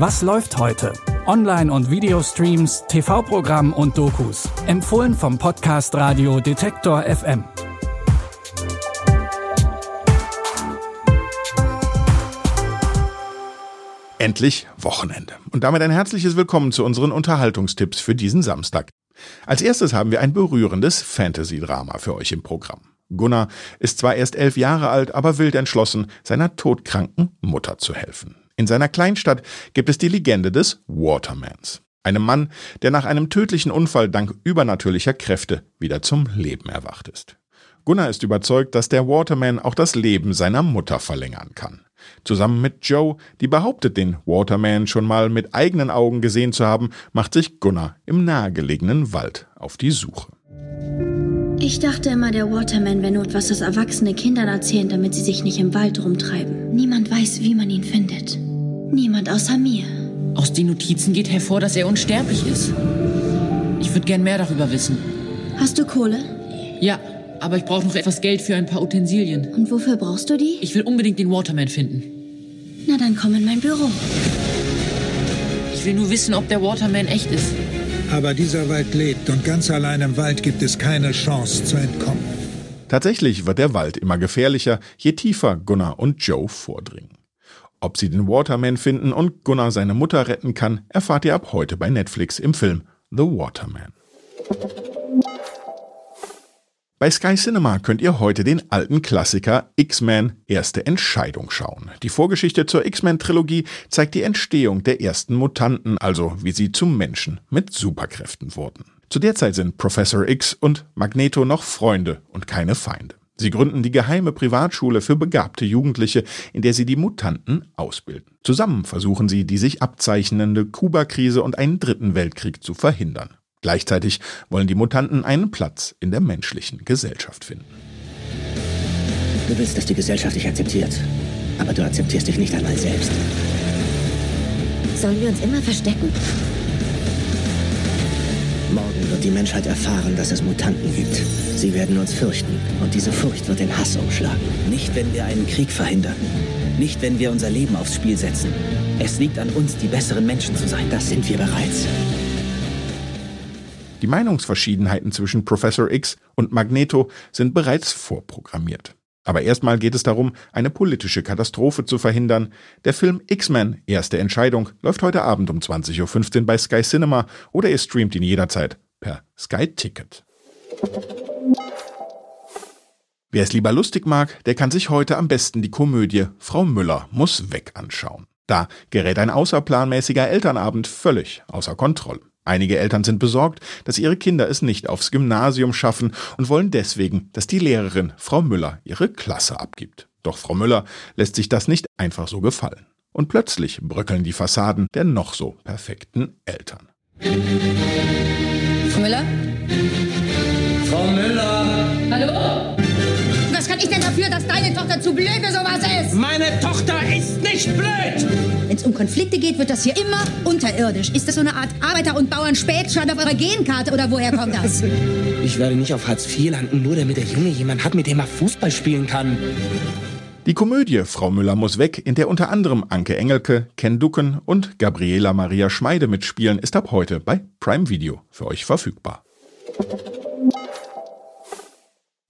Was läuft heute? Online- und Videostreams, TV-Programm und Dokus. Empfohlen vom Podcast Radio Detektor FM. Endlich Wochenende. Und damit ein herzliches Willkommen zu unseren Unterhaltungstipps für diesen Samstag. Als erstes haben wir ein berührendes Fantasy-Drama für euch im Programm. Gunnar ist zwar erst elf Jahre alt, aber wild entschlossen, seiner todkranken Mutter zu helfen. In seiner Kleinstadt gibt es die Legende des Watermans. Einem Mann, der nach einem tödlichen Unfall dank übernatürlicher Kräfte wieder zum Leben erwacht ist. Gunnar ist überzeugt, dass der Waterman auch das Leben seiner Mutter verlängern kann. Zusammen mit Joe, die behauptet, den Waterman schon mal mit eigenen Augen gesehen zu haben, macht sich Gunnar im nahegelegenen Wald auf die Suche. Ich dachte immer, der Waterman wäre nur etwas, das erwachsene Kindern erzählen, damit sie sich nicht im Wald rumtreiben. Niemand weiß, wie man ihn findet. Niemand außer mir. Aus den Notizen geht hervor, dass er unsterblich ist. Ich würde gern mehr darüber wissen. Hast du Kohle? Ja, aber ich brauche noch etwas Geld für ein paar Utensilien. Und wofür brauchst du die? Ich will unbedingt den Waterman finden. Na, dann komm in mein Büro. Ich will nur wissen, ob der Waterman echt ist. Aber dieser Wald lebt und ganz allein im Wald gibt es keine Chance zu entkommen. Tatsächlich wird der Wald immer gefährlicher, je tiefer Gunnar und Joe vordringen. Ob sie den Waterman finden und Gunnar seine Mutter retten kann, erfahrt ihr ab heute bei Netflix im Film The Waterman. Bei Sky Cinema könnt ihr heute den alten Klassiker X-Men Erste Entscheidung schauen. Die Vorgeschichte zur X-Men-Trilogie zeigt die Entstehung der ersten Mutanten, also wie sie zum Menschen mit Superkräften wurden. Zu der Zeit sind Professor X und Magneto noch Freunde und keine Feinde. Sie gründen die geheime Privatschule für begabte Jugendliche, in der sie die Mutanten ausbilden. Zusammen versuchen sie, die sich abzeichnende Kuba-Krise und einen dritten Weltkrieg zu verhindern. Gleichzeitig wollen die Mutanten einen Platz in der menschlichen Gesellschaft finden. Du willst, dass die Gesellschaft dich akzeptiert, aber du akzeptierst dich nicht einmal selbst. Sollen wir uns immer verstecken? Morgen wird die Menschheit erfahren, dass es Mutanten gibt. Sie werden uns fürchten und diese Furcht wird in Hass umschlagen. Nicht, wenn wir einen Krieg verhindern. Nicht, wenn wir unser Leben aufs Spiel setzen. Es liegt an uns, die besseren Menschen zu sein. Das sind wir bereits. Die Meinungsverschiedenheiten zwischen Professor X und Magneto sind bereits vorprogrammiert. Aber erstmal geht es darum, eine politische Katastrophe zu verhindern. Der Film X-Men Erste Entscheidung läuft heute Abend um 20.15 Uhr bei Sky Cinema oder ihr streamt ihn jederzeit per Sky Ticket. Wer es lieber lustig mag, der kann sich heute am besten die Komödie Frau Müller muss weg anschauen. Da gerät ein außerplanmäßiger Elternabend völlig außer Kontrolle. Einige Eltern sind besorgt, dass ihre Kinder es nicht aufs Gymnasium schaffen und wollen deswegen, dass die Lehrerin Frau Müller ihre Klasse abgibt. Doch Frau Müller lässt sich das nicht einfach so gefallen. Und plötzlich bröckeln die Fassaden der noch so perfekten Eltern. Frau Müller? Tochter zu blöd für sowas ist? Meine Tochter ist nicht blöd! Wenn es um Konflikte geht, wird das hier immer unterirdisch. Ist das so eine Art Arbeiter- und Bauern-Spätschad auf eurer Genkarte oder woher kommt das? Ich werde nicht auf Hartz IV landen, nur damit der Junge jemand hat, mit dem er Fußball spielen kann. Die Komödie Frau Müller muss weg, in der unter anderem Anke Engelke, Ken Ducken und Gabriela Maria Schmeide mitspielen, ist ab heute bei Prime Video für euch verfügbar.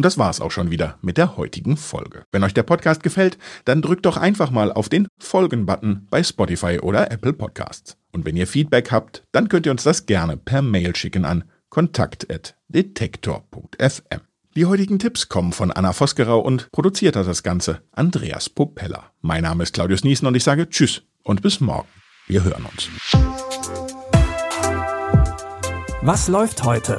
Und das war's auch schon wieder mit der heutigen Folge. Wenn euch der Podcast gefällt, dann drückt doch einfach mal auf den Folgen-Button bei Spotify oder Apple Podcasts. Und wenn ihr Feedback habt, dann könnt ihr uns das gerne per Mail schicken an kontakt.detektor.fm. Die heutigen Tipps kommen von Anna Vosgerau und produziert hat das Ganze Andreas Popella. Mein Name ist Claudius Niesen und ich sage Tschüss und bis morgen. Wir hören uns. Was läuft heute?